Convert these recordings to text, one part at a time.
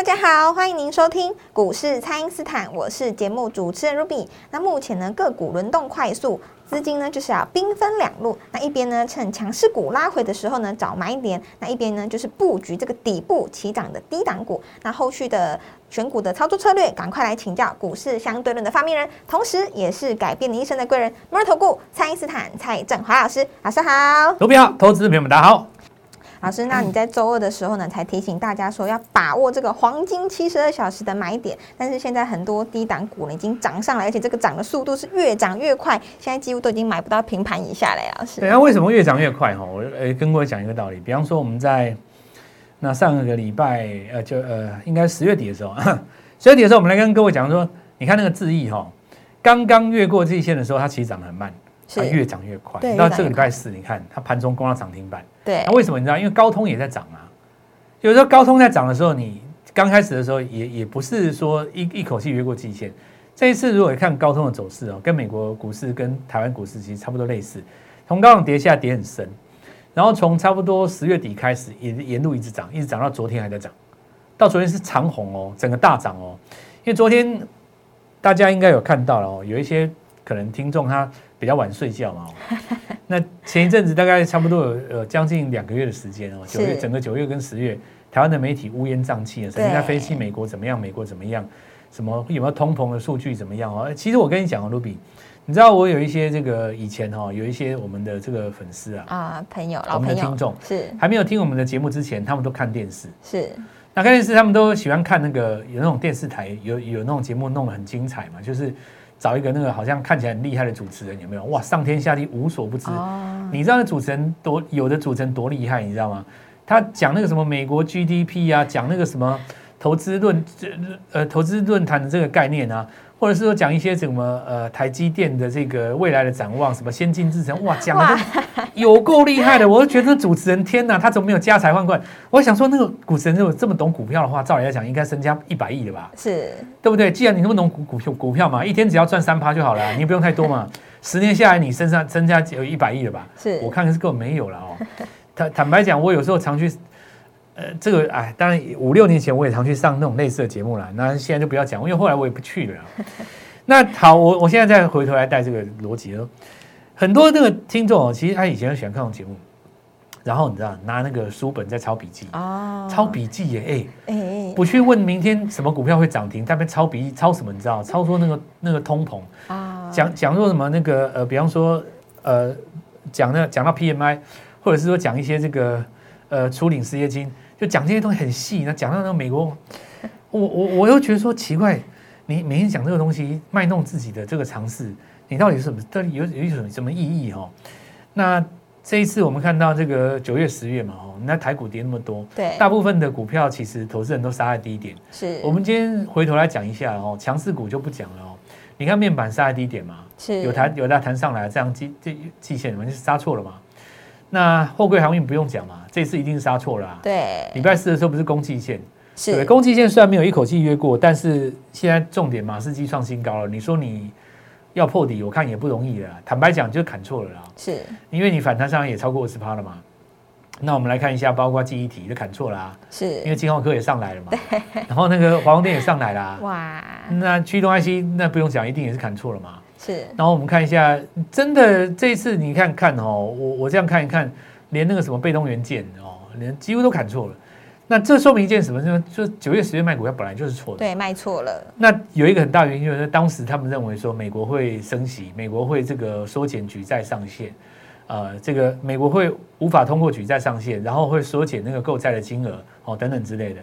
大家好，欢迎您收听股市蔡因斯坦，我是节目主持人 Ruby。那目前呢，个股轮动快速，资金呢就是要兵分两路。那一边呢，趁强势股拉回的时候呢，找买点；那一边呢，就是布局这个底部起涨的低档股。那后续的选股的操作策略，赶快来请教股市相对论的发明人，同时也是改变你一生的贵人——摩尔投顾蔡因斯坦蔡振华老师。老师好，卢比好，投资朋友们大家好。老师，那你在周二的时候呢，才提醒大家说要把握这个黄金七十二小时的买点。但是现在很多低档股呢已经涨上来，而且这个涨的速度是越涨越快，现在几乎都已经买不到平盘以下了。老师，对啊，为什么越涨越快？哈，我呃跟各位讲一个道理，比方说我们在那上个礼拜呃就呃应该十月底的时候，十月底的时候我们来跟各位讲说，你看那个智毅哈，刚刚越过季线的时候，它其实涨得很慢。它越涨越快，到这个礼拜四，你看它盘中攻到涨停板。对，那为什么你知道？因为高通也在涨啊。有时候高通在涨的时候，你刚开始的时候也也不是说一一口气越过季线。这一次如果看高通的走势哦，跟美国股市跟台湾股市其实差不多类似，从高档跌下跌很深，然后从差不多十月底开始沿沿路一直涨，一直涨到昨天还在涨，到昨天是长红哦，整个大涨哦。因为昨天大家应该有看到了哦，有一些可能听众他。比较晚睡觉嘛，那前一阵子大概差不多有呃将近两个月的时间哦，九月整个九月跟十月，台湾的媒体乌烟瘴气的，曾经在分析美国怎么样，美国怎么样，什么有没有通膨的数据怎么样哦？其实我跟你讲哦，卢比，你知道我有一些这个以前哈，有一些我们的这个粉丝啊啊朋友，我们的听众是还没有听我们的节目之前，他们都看电视是，那看电视他们都喜欢看那个有那种电视台有有那种节目弄得很精彩嘛，就是。找一个那个好像看起来很厉害的主持人有没有？哇，上天下地无所不知。你知道那主持人多有的主持人多厉害，你知道吗？他讲那个什么美国 GDP 啊，讲那个什么投资论呃投资论坛的这个概念啊。或者是说讲一些什么呃台积电的这个未来的展望，什么先进制程，哇，讲的有够厉害的，我都觉得主持人天哪，他怎么没有家财万贯？我想说那个主持人如果这么懂股票的话，照理来讲应该身家一百亿的吧？是，对不对？既然你那么懂股股票股票嘛，一天只要赚三趴就好了，你不用太多嘛。十年下来你身上身家有一百亿了吧？是我看是根本没有了哦。坦坦白讲，我有时候常去。呃，这个哎，当然五六年前我也常去上那种类似的节目了。那现在就不要讲，因为后来我也不去了。那好，我我现在再回头来带这个逻辑哦。很多那个听众哦，其实他以前喜欢看这种节目，然后你知道拿那个书本在抄笔记哦，抄笔记耶，哎哎，不去问明天什么股票会涨停，他们抄笔记抄什么？你知道？抄说那个那个通膨啊，讲讲说什么那个呃，比方说呃，讲那讲到 PMI，或者是说讲一些这个呃，初领失业金。就讲这些东西很细，那讲到那个美国，我我我又觉得说奇怪，你每天讲这个东西卖弄自己的这个尝试，你到底是什么？到底有有什么什么意义哦？那这一次我们看到这个九月十月嘛，哦，那台股跌那么多，对，大部分的股票其实投资人都杀在低点。是，我们今天回头来讲一下哦，强势股就不讲了哦。你看面板杀在低点嘛，是有弹有弹弹上来，这样季这季线嘛，就是杀错了嘛。那货柜航运不用讲嘛，这次一定是杀错了。对，礼拜四的时候不是攻击线，是攻击线虽然没有一口气约过，但是现在重点马士基创新高了。你说你要破底，我看也不容易了。坦白讲，就砍错了啦。是，因为你反弹上也超过二十趴了嘛。那我们来看一下，包括记忆体就砍错了，是因为金浩科也上来了嘛。然后那个华虹电也上来了。哇。那驱动 IC 那不用讲，一定也是砍错了嘛。是，然后我们看一下，真的这一次你看看哦，我我这样看一看，连那个什么被动元件哦，连几乎都砍错了。那这说明一件什么？就就九月十月卖股票本来就是错的，对，卖错了。那有一个很大原因就是当时他们认为说美国会升息，美国会这个缩减举债上限，呃，这个美国会无法通过举债上限，然后会缩减那个购债的金额哦等等之类的。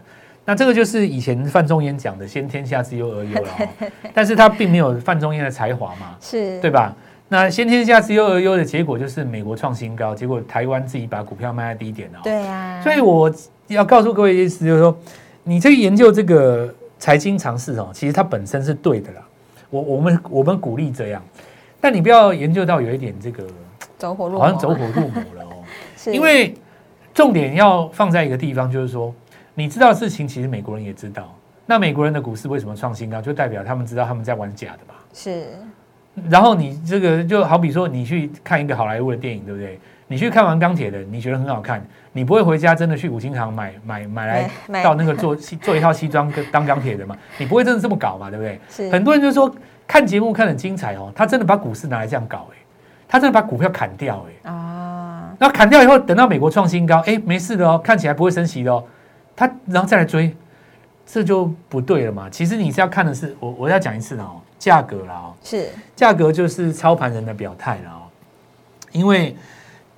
那这个就是以前范仲淹讲的“先天下之忧而忧”了，但是他并没有范仲淹的才华嘛，是对吧？那“先天下之忧而忧”的结果就是美国创新高，结果台湾自己把股票卖在低点了。对啊，所以我要告诉各位意思就是说，你去研究这个财经常识哦，其实它本身是对的啦。我我们我们鼓励这样，但你不要研究到有一点这个走火入魔，好像走火入魔了哦。因为重点要放在一个地方，就是说你知道的事情，其实美国人也知道。那美国人的股市为什么创新高，就代表他们知道他们在玩假的吧。是然后你这个就好比说，你去看一个好莱坞的电影，对不对？你去看完钢铁的，你觉得很好看，你不会回家真的去五金行买买买来到那个做 做一套西装跟当钢铁的嘛？你不会真的这么搞嘛？对不对？是很多人就说看节目看得很精彩哦，他真的把股市拿来这样搞、哎，他真的把股票砍掉、哎，啊，然后砍掉以后，等到美国创新高，哎，没事的哦，看起来不会升息的哦，他然后再来追，这就不对了嘛。其实你是要看的是，我我要讲一次哦，价格啦哦，是价格就是操盘人的表态了哦，因为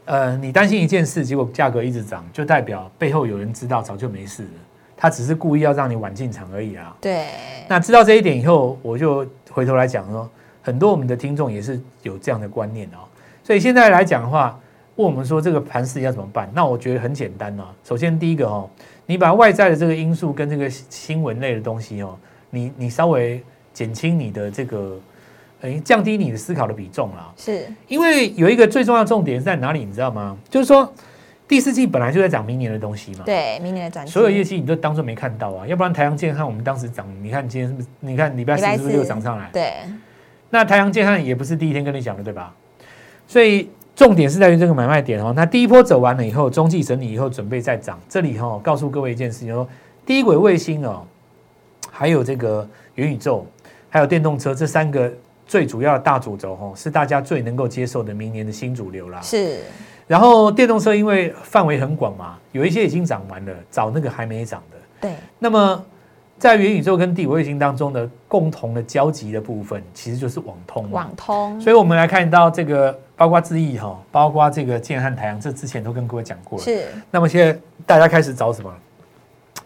呃，你担心一件事，结果价格一直涨，就代表背后有人知道早就没事了，他只是故意要让你晚进场而已啊。对，那知道这一点以后，我就回头来讲说，很多我们的听众也是有这样的观念哦。所以现在来讲的话，问我们说这个盘势要怎么办？那我觉得很简单啊。首先第一个哦，你把外在的这个因素跟这个新闻类的东西哦，你你稍微减轻你的这个，哎，降低你的思考的比重啦。是因为有一个最重要的重点是在哪里，你知道吗？就是说第四季本来就在讲明年的东西嘛。对，明年的转所有业绩你都当做没看到啊，要不然台阳健康我们当时涨，你看今天是不是？你看礼拜四是不是又涨上来？对那台阳健康也不是第一天跟你讲的，对吧？所以重点是在于这个买卖点哦。那第一波走完了以后，中继整理以后准备再涨。这里哈、哦，告诉各位一件事情，说低轨卫星哦，还有这个元宇宙，还有电动车这三个最主要的大主轴哦，是大家最能够接受的明年的新主流啦。是然后电动车因为范围很广嘛，有一些已经涨完了，找那个还没涨的。对那么在元宇宙跟地轨卫星当中的共同的交集的部分，其实就是网通。网通所以我们来看到这个，包括智易哈，包括这个建汉太阳，这之前都跟各位讲过了。是那么现在大家开始找什么？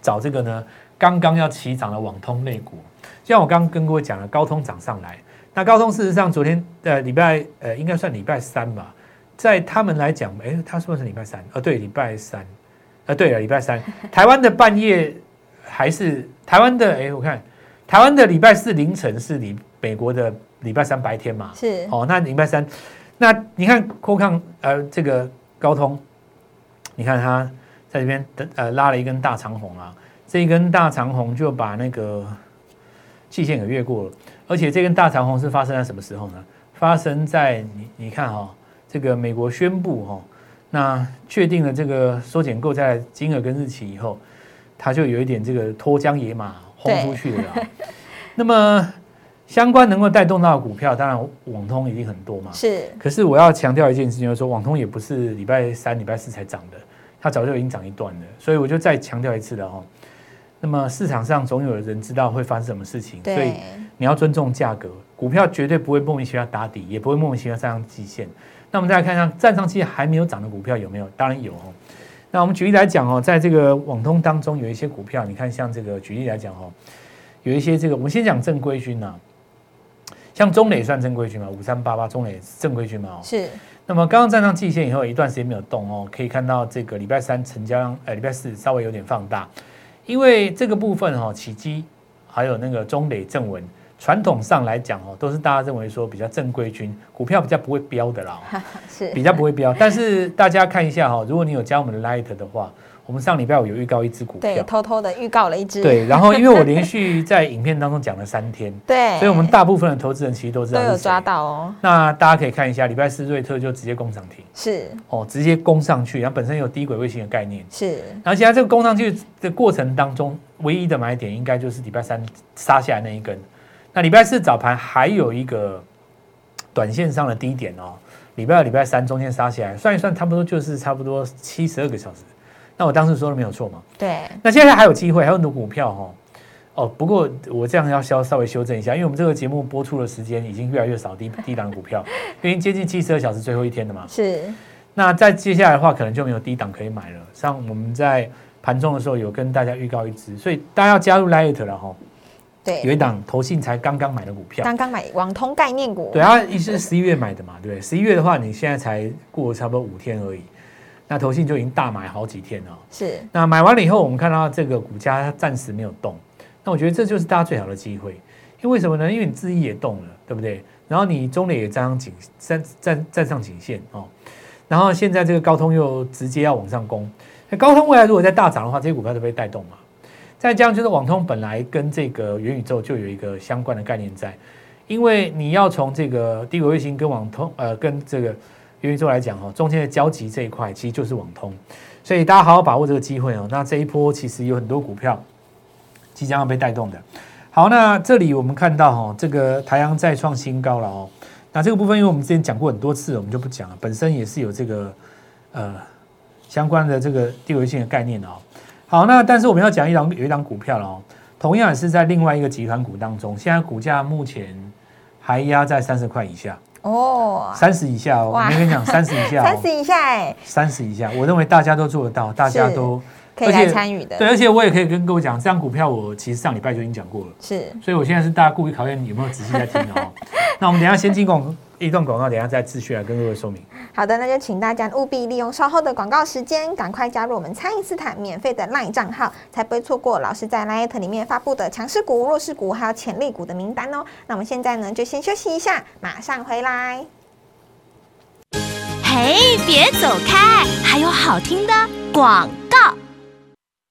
找这个呢？刚刚要起涨的网通类股，就像我刚刚跟各位讲了，高通涨上来。那高通事实上昨天呃礼拜呃应该算礼拜三吧，在他们来讲，哎，他说的是礼拜三，呃对，礼拜三，呃对了，礼拜三，台湾的半夜还是台湾的，哎，我看台湾的礼拜四凌晨是礼美国的礼拜三白天嘛，是。哦，那礼拜三，那你看扩抗呃这个高通，你看它在这边的呃拉了一根大长红啊，这一根大长红就把那个季线给越过了，而且这根大长红是发生在什么时候呢？发生在你你看哈、这个美国宣布哈、那确定了这个缩减购债金额跟日期以后，它就有一点这个脱缰野马轰出去了啊。那么相关能够带动到的股票，当然网通一定很多嘛。是可是我要强调一件事情，就是说网通也不是礼拜三、礼拜四才涨的，它早就已经涨一段了。所以我就再强调一次了哈。那么市场上总有人知道会发生什么事情，所以你要尊重价格，股票绝对不会莫名其妙打底，也不会莫名其妙站上季线。那我们再来看看站上季线还没有涨的股票有没有？当然有哦。那我们举例来讲哦，在这个网通当中有一些股票，你看像这个举例来讲哦，有一些这个我们先讲正规军呐、像中磊算正规军嘛，五三八八中磊是正规军嘛哦。是。那么刚刚站上季线以后，一段时间没有动哦，可以看到这个礼拜三成交量，呃，礼拜四稍微有点放大，因为这个部分哈、哦，起基还有那个中磊正文，传统上来讲哦，都是大家认为说比较正规军，股票比较不会飙的啦、哦，是比较不会飙。但是大家看一下哈、哦，如果你有加我们的 Light 的话，我们上礼拜五有预告一只股对，票，偷偷的预告了一只，对，然后因为我连续在影片当中讲了三天，对，所以我们大部分的投资人其实都知道都有抓。到哦，那大家可以看一下，礼拜四瑞特就直接攻涨停。是哦，直接攻上去，然后本身有低轨卫星的概念，是而且在这个攻上去的过程当中，唯一的买点应该就是礼拜三杀下来那一根。那礼拜四早盘还有一个短线上的低点哦，礼拜二、礼拜三中间杀起来，算一算差不多就是差不多七十二个小时。那我当时说的没有错嘛？对，那现在还有机会，还有很多股票哦。哦，不过我这样要稍稍微修正一下，因为我们这个节目播出的时间已经越来越少低 低档的股票，因为接近七十二小时最后一天了嘛。是那再接下来的话，可能就没有低档可以买了。像我们在盘中的时候有跟大家预告一支，所以大家要加入 Light 了哈。有对，有一档投信才刚刚买的股票，刚刚买网通概念股，对，啊一是十一月买的嘛，对不对？十一月的话，你现在才过差不多五天而已，那投信就已经大买好几天了。是那买完了以后，我们看到这个股价它暂时没有动，那我觉得这就是大家最好的机会，因为为什么呢？因为你自己也动了，对不对？然后你中磊也站上颈站站站上颈线哦，然后现在这个高通又直接要往上攻，那高通未来如果再大涨的话，这些股票都被带动嘛。再加上就是网通本来跟这个元宇宙就有一个相关的概念在，因为你要从这个低轨卫星跟网通呃跟这个元宇宙来讲哦，中间的交集这一块其实就是网通，所以大家好好把握这个机会哦。那这一波其实有很多股票即将要被带动的。好，那这里我们看到哈，这个台阳再创新高了哦。那这个部分因为我们之前讲过很多次，我们就不讲了，本身也是有这个呃相关的这个低轨卫星的概念的哦。好，那但是我们要讲一档有一档股票了哦，同样也是在另外一个集团股当中，现在股价目前还压在三十块以下。哦，三十以下哦，我跟你讲三十以下，三十以下 哎，三十以下，我认为大家都做得到，大家都可以来参与的，对，而且我也可以跟各位讲，这张股票我其实上礼拜就已经讲过了，是，所以我现在是大家故意考验你有没有仔细在听哦。那我们等下先进广一段广告，等下再继续来跟各位说明。好的，那就请大家务必利用稍后的广告时间，赶快加入我们蔡因斯坦免费的 LINE 账号，才不会错过老师在 LINE 里面发布的强势股、弱势股还有潜力股的名单哦。那我们现在呢，就先休息一下，马上回来。嘿，别走开，还有好听的广告。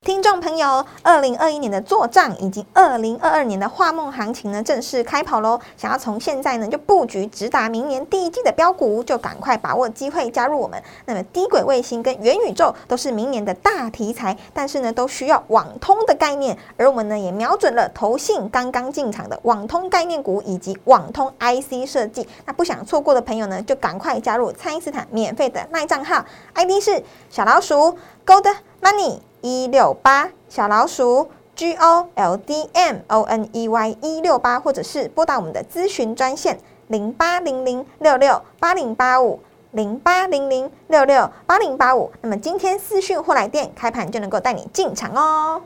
听众朋友，二零二一年的做账以及二零二二年的画梦行情呢，正式开跑喽！想要从现在呢就布局直达明年第一季的标股，就赶快把握机会加入我们。那么低轨卫星跟元宇宙都是明年的大题材，但是呢都需要网通的概念，而我们呢也瞄准了投信刚刚进场的网通概念股以及网通 IC 设计。那不想错过的朋友呢，就赶快加入蔡因斯坦免费的卖账号，ID 是小老鼠 Gold Money。一六八小老鼠 G O L D M O N E Y 一六八，或者是拨打我们的咨询专线零八零零六六八零八五零八零零六六八零八五。那么今天私讯或来电开盘就能够带你进场哦。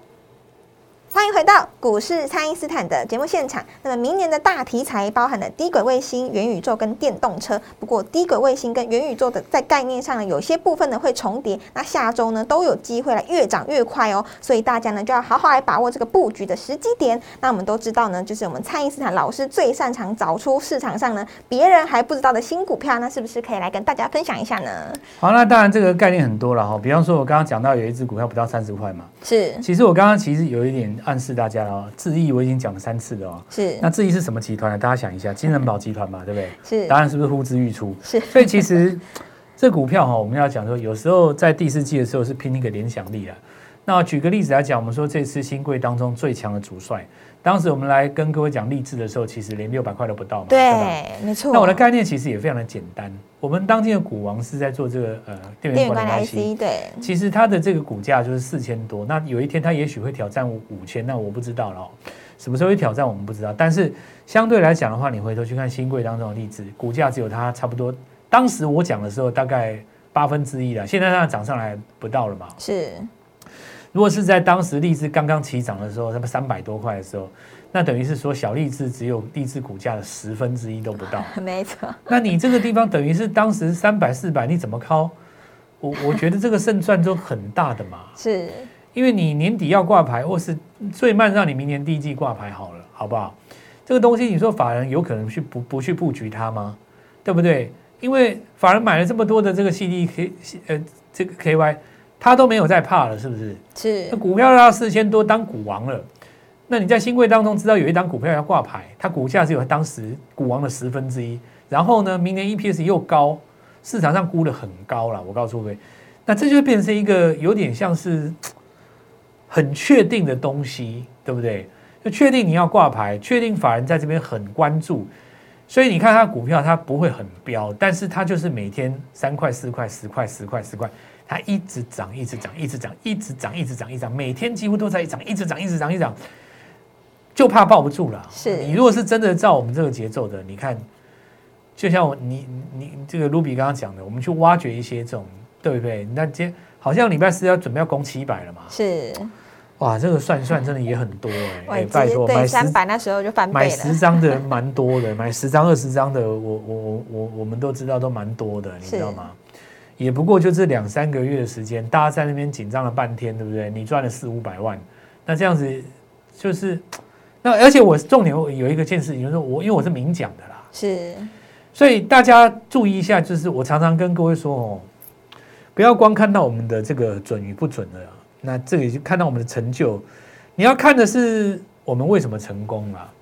欢迎回到股市，蔡因斯坦的节目现场。那么明年的大题材包含了低轨卫星、元宇宙跟电动车。不过低轨卫星跟元宇宙的在概念上呢，有些部分呢会重叠。那下周呢都有机会来越涨越快哦。所以大家呢就要好好来把握这个布局的时机点。那我们都知道呢，就是我们蔡因斯坦老师最擅长找出市场上呢别人还不知道的新股票。那是不是可以来跟大家分享一下呢？好，那当然这个概念很多了哈。比方说，我刚刚讲到有一只股票不到三十块嘛。是。其实我刚刚其实有一点。暗示大家了哦，智毅我已经讲了三次了哦。是，那智毅是什么集团呢？大家想一下，金人保集团嘛，对不对？是，答案是不是呼之欲出？是，所以其实这股票哈，我们要讲说，有时候在第四季的时候是拼一个联想力啊。那举个例子来讲，我们说这次新贵当中最强的主帅，当时我们来跟各位讲励志的时候，其实连六百块都不到嘛，对，没错。那我的概念其实也非常的简单，我们当今的股王是在做这个呃电源管理 IC，对，其实它的这个股价就是四千多，那有一天它也许会挑战五千，那我不知道了，什么时候会挑战我们不知道，但是相对来讲的话，你回头去看新贵当中的励志，股价只有它差不多，当时我讲的时候大概八分之一了，现在它涨上来不到了嘛，是。如果是在当时励志刚刚起涨的时候，那么三百多块的时候，那等于是说小励志只有励志股价的十分之一都不到。没错。那你这个地方等于是当时三百四百，你怎么靠？我我觉得这个胜算都很大的嘛。是。因为你年底要挂牌，或是最慢让你明年第一季挂牌好了，好不好？这个东西你说法人有可能去不不去布局它吗？对不对？因为法人买了这么多的这个 CDK 呃这个 KY。他都没有在怕了，是不是？是。那股票要四千多当股王了，那你在新贵当中知道有一档股票要挂牌，它股价只有当时股王的十分之一，然后呢，明年 EPS 又高，市场上估的很高了。我告诉各位，那这就变成一个有点像是 很确定的东西，对不对？就确定你要挂牌，确定法人在这边很关注，所以你看它股票它不会很飙，但是它就是每天三块、四块、十块、十块、十块。它一直涨，一直涨，一直涨，一直涨，一直涨，一直涨，每天几乎都在涨，一直涨，一直涨，一直涨，就怕抱不住了。是你如果是真的照我们这个节奏的，你看，就像我你你这个卢比刚刚讲的，我们去挖掘一些这种，对不对？那今好像礼拜四要准备要攻七百了嘛？是，哇，这个算算真的也很多哎，拜托买三百那时候就翻倍买十张的人蛮多的，买十张二十张的，我我我我我们都知道都蛮多的，你知道吗？也不过就这两三个月的时间，大家在那边紧张了半天，对不对？你赚了四五百万，那这样子就是那而且我重点有一个件事情，就是我因为我是明讲的啦，是所以大家注意一下，就是我常常跟各位说哦，不要光看到我们的这个准与不准的，那这里就看到我们的成就，你要看的是我们为什么成功啊。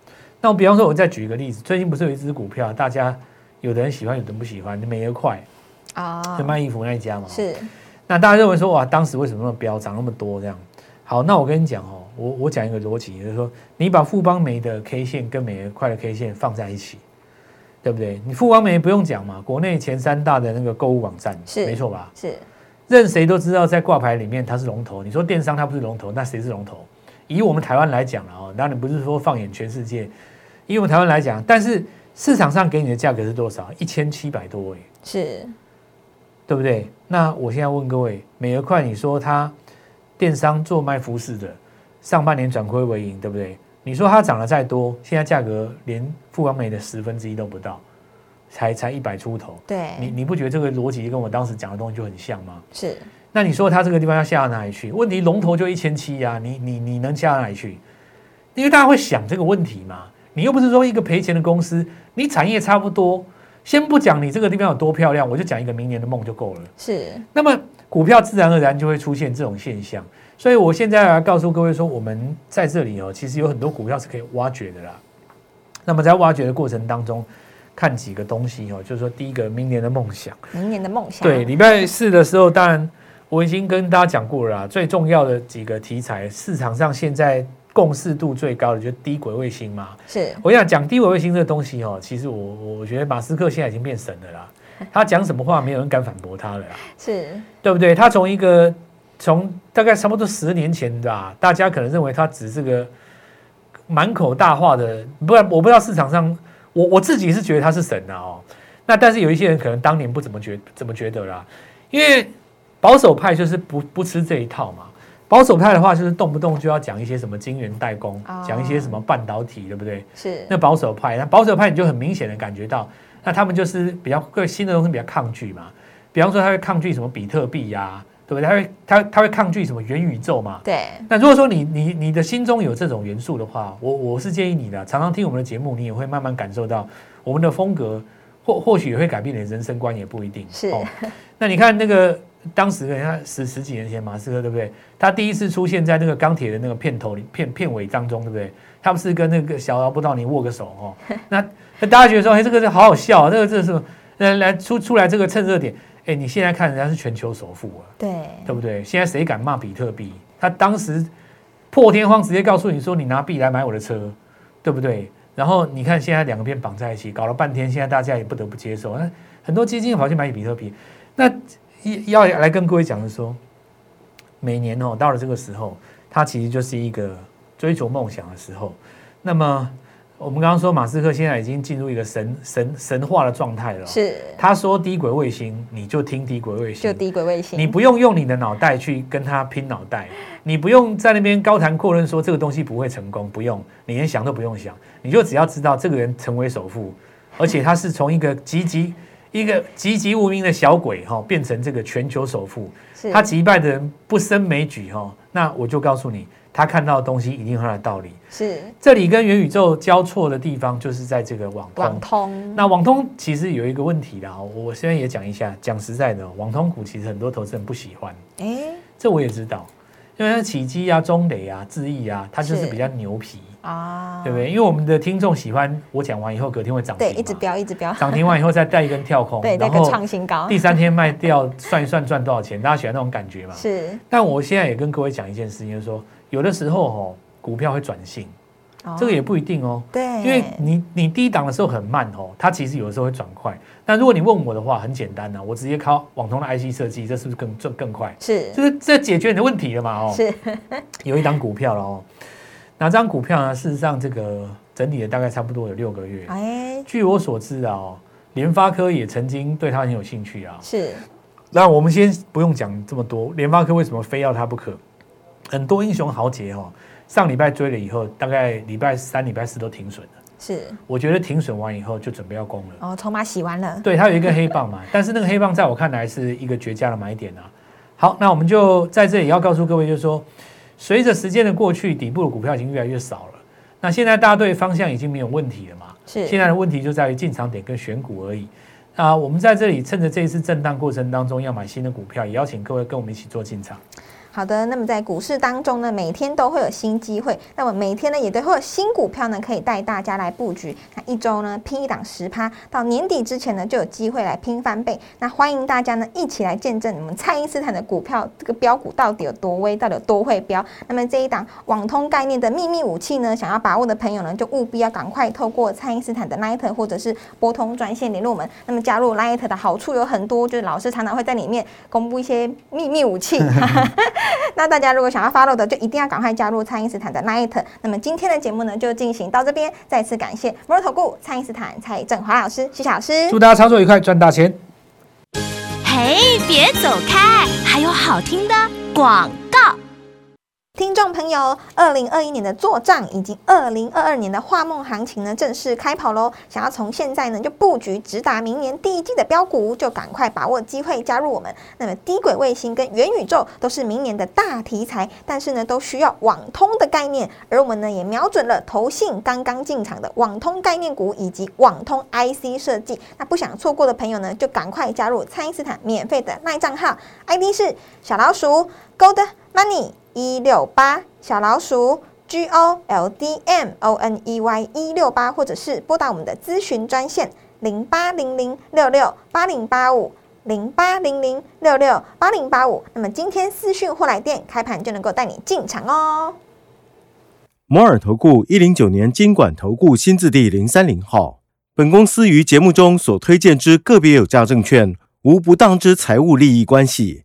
那我比方说，我再举一个例子，最近不是有一只股票，大家有的人喜欢，有的人不喜欢，美而快啊就卖衣服那一家嘛，是那大家认为说哇，当时为什么那么飙，涨那么多这样？好，那我跟你讲哦，我我讲一个逻辑，就是说，你把富邦煤的 K 线跟美而快的 K 线放在一起，对不对？你富邦煤不用讲嘛，国内前三大的那个购物网站，是没错吧？是任谁都知道，在挂牌里面它是龙头。你说电商它不是龙头，那谁是龙头？以我们台湾来讲了哦，当然不是说放眼全世界，以我们台湾来讲，但是市场上给你的价格是多少？一千七百多哎。是对不对？那我现在问各位，美而快，你说它电商做卖服饰的，上半年转亏为盈，对不对？你说它涨得再多，现在价格连富邦美的十分之一都不到，才才一百出头，对你对你不觉得这个逻辑跟我当时讲的东西就很像吗？是那你说它这个地方要下到哪里去？问题龙头就一千七呀，你你你能下到哪里去？因为大家会想这个问题嘛，你又不是说一个赔钱的公司，你产业差不多，先不讲你这个地方有多漂亮，我就讲一个明年的梦就够了。是那么股票自然而然就会出现这种现象，所以我现在来告诉各位说，我们在这里哦，其实有很多股票是可以挖掘的啦。那么在挖掘的过程当中，看几个东西哦，就是说第一个明年的梦想。明年的梦想对，礼拜四的时候，当然我已经跟大家讲过了啦。最重要的几个题材，市场上现在共识度最高的就是低轨卫星嘛。是我想讲低轨卫星这个东西哦，其实我我觉得马斯克现在已经变神了啦。他讲什么话，没有人敢反驳他了啦，是对不对？他从一个从大概差不多十年前的啊，大家可能认为他只是个满口大话的，不然我不知道市场上，我我自己是觉得他是神啊哦。那但是有一些人可能当年不怎么觉怎么觉得啦，因为保守派就是不不吃这一套嘛。保守派的话就是动不动就要讲一些什么晶圆代工，哦讲一些什么半导体，对不对？是那保守派，那保守派你就很明显的感觉到，那他们就是比较对新的东西比较抗拒嘛。比方说，他会抗拒什么比特币呀、对不对？他会他他会抗拒什么元宇宙嘛？对那如果说你你你的心中有这种元素的话，我我是建议你的，常常听我们的节目，你也会慢慢感受到我们的风格，或或许也会改变你的人生观，也不一定。是哦那你看那个当时人家十十几年前马斯克对不对？他第一次出现在那个钢铁的那个片头里片片尾当中，对不对？他不是跟那个小劳布道尼握个手哦？那 那大家觉得说，哎，这个是好好笑、啊，这个这个是来来出出来这个趁热点，哎，你现在看人家是全球首富啊，对对不对？现在谁敢骂比特币？他当时破天荒直接告诉你说，你拿币来买我的车，对不对？然后你看现在两个片绑在一起，搞了半天，现在大家也不得不接受。那很多基金跑去买比特币，那要要来跟各位讲的说，每年哦到了这个时候，它其实就是一个追求梦想的时候。那么我们刚刚说，马斯克现在已经进入一个神神神话的状态了。是他说低轨卫星，你就听低轨卫星，就低轨卫星你不用用你的脑袋去跟他拼脑袋，你不用在那边高谈阔论说这个东西不会成功，不用，你连想都不用想，你就只要知道这个人成为首富，而且他是从一个籍籍一个籍籍无名的小鬼哈、变成这个全球首富，他击败的人不胜枚举哈、那我就告诉你，他看到的东西一定有他的道理。是这里跟元宇宙交错的地方，就是在这个网通。网通那网通其实有一个问题啦，我现在也讲一下。讲实在的，网通股其实很多投资人不喜欢，哎这我也知道，因为它起基啊、中磊啊、智毅啊，它就是是比较牛皮，啊对不对？因为我们的听众喜欢我讲完以后隔天会涨停，对一直飙一直飙涨停完以后再带一根跳空，对那个然后创新高第三天卖掉，算一算赚多少钱，大家喜欢那种感觉嘛？是但我现在也跟各位讲一件事情，就是说有的时候哦，股票会转性，这个也不一定哦。对因为你你低档的时候很慢哦，它其实有的时候会转快。那如果你问我的话，很简单呐、我直接靠网通的 IC 设计，这是不是更更更快？是就是这解决你的问题了嘛？哦，是有一档股票了哦，那这张股票呢，事实上这个整理了大概差不多有六个月。哎据我所知啊，哦，联发科也曾经对它很有兴趣啊。是那我们先不用讲这么多，联发科为什么非要它不可？很多英雄豪杰哦，上礼拜追了以后，大概礼拜三、礼拜四都停损了。是我觉得停损完以后就准备要攻了。哦筹码洗完了对，它有一个黑棒嘛，但是那个黑棒在我看来是一个绝佳的买点啊。好，那我们就在这里要告诉各位，就是说，随着时间的过去，底部的股票已经越来越少了。那现在大家对方向已经没有问题了嘛？是现在的问题就在于进场点跟选股而已。啊，我们在这里趁着这一次震荡过程当中要买新的股票，也邀请各位跟我们一起做进场。好的，那么在股市当中呢，每天都会有新机会，那么每天呢也都会有新股票呢可以带大家来布局。那一周呢拼一档十趴，到年底之前呢就有机会来拼翻倍。那欢迎大家呢一起来见证我们蔡因斯坦的股票这个标股到底有多威，到底有多会标。那么这一档网通概念的秘密武器呢，想要把握的朋友呢，就务必要赶快透过蔡因斯坦的 Light 或者是拨通专线联络我们。那么加入 Light 的好处有很多，就是老师常常会在里面公布一些秘密武器。那大家如果想要 follow 的，就一定要赶快加入蔡因斯坦的 Night。那么今天的节目呢，就进行到这边。再次感谢摩尔投顾蔡因斯坦蔡振华老师、谢谢老师。祝大家操作愉快，赚大钱！嘿，别走开，还有好听的广告。听众朋友，二零二一年的做账以及二零二二年的画梦行情呢，正式开跑喽！想要从现在呢就布局直达明年第一季的标股，就赶快把握机会加入我们。那么低轨卫星跟元宇宙都是明年的大题材，但是呢都需要网通的概念，而我们呢也瞄准了投信刚刚进场的网通概念股以及网通 IC 设计。那不想错过的朋友呢，就赶快加入蔡因斯坦免费的卖账号，ID 是小老鼠 Gold Money。一六八小老鼠 G O L D M O N E Y 一六八，或者是拨打我们的咨询专线零八零零六六八零八五零八零零六六八零八五。那么今天私讯或来电开盘就能够带你进场哦。摩尔投顾一零九年经管投顾新字第零三零号。本公司于节目中所推荐之个别有价证券，无不当之财务利益关系。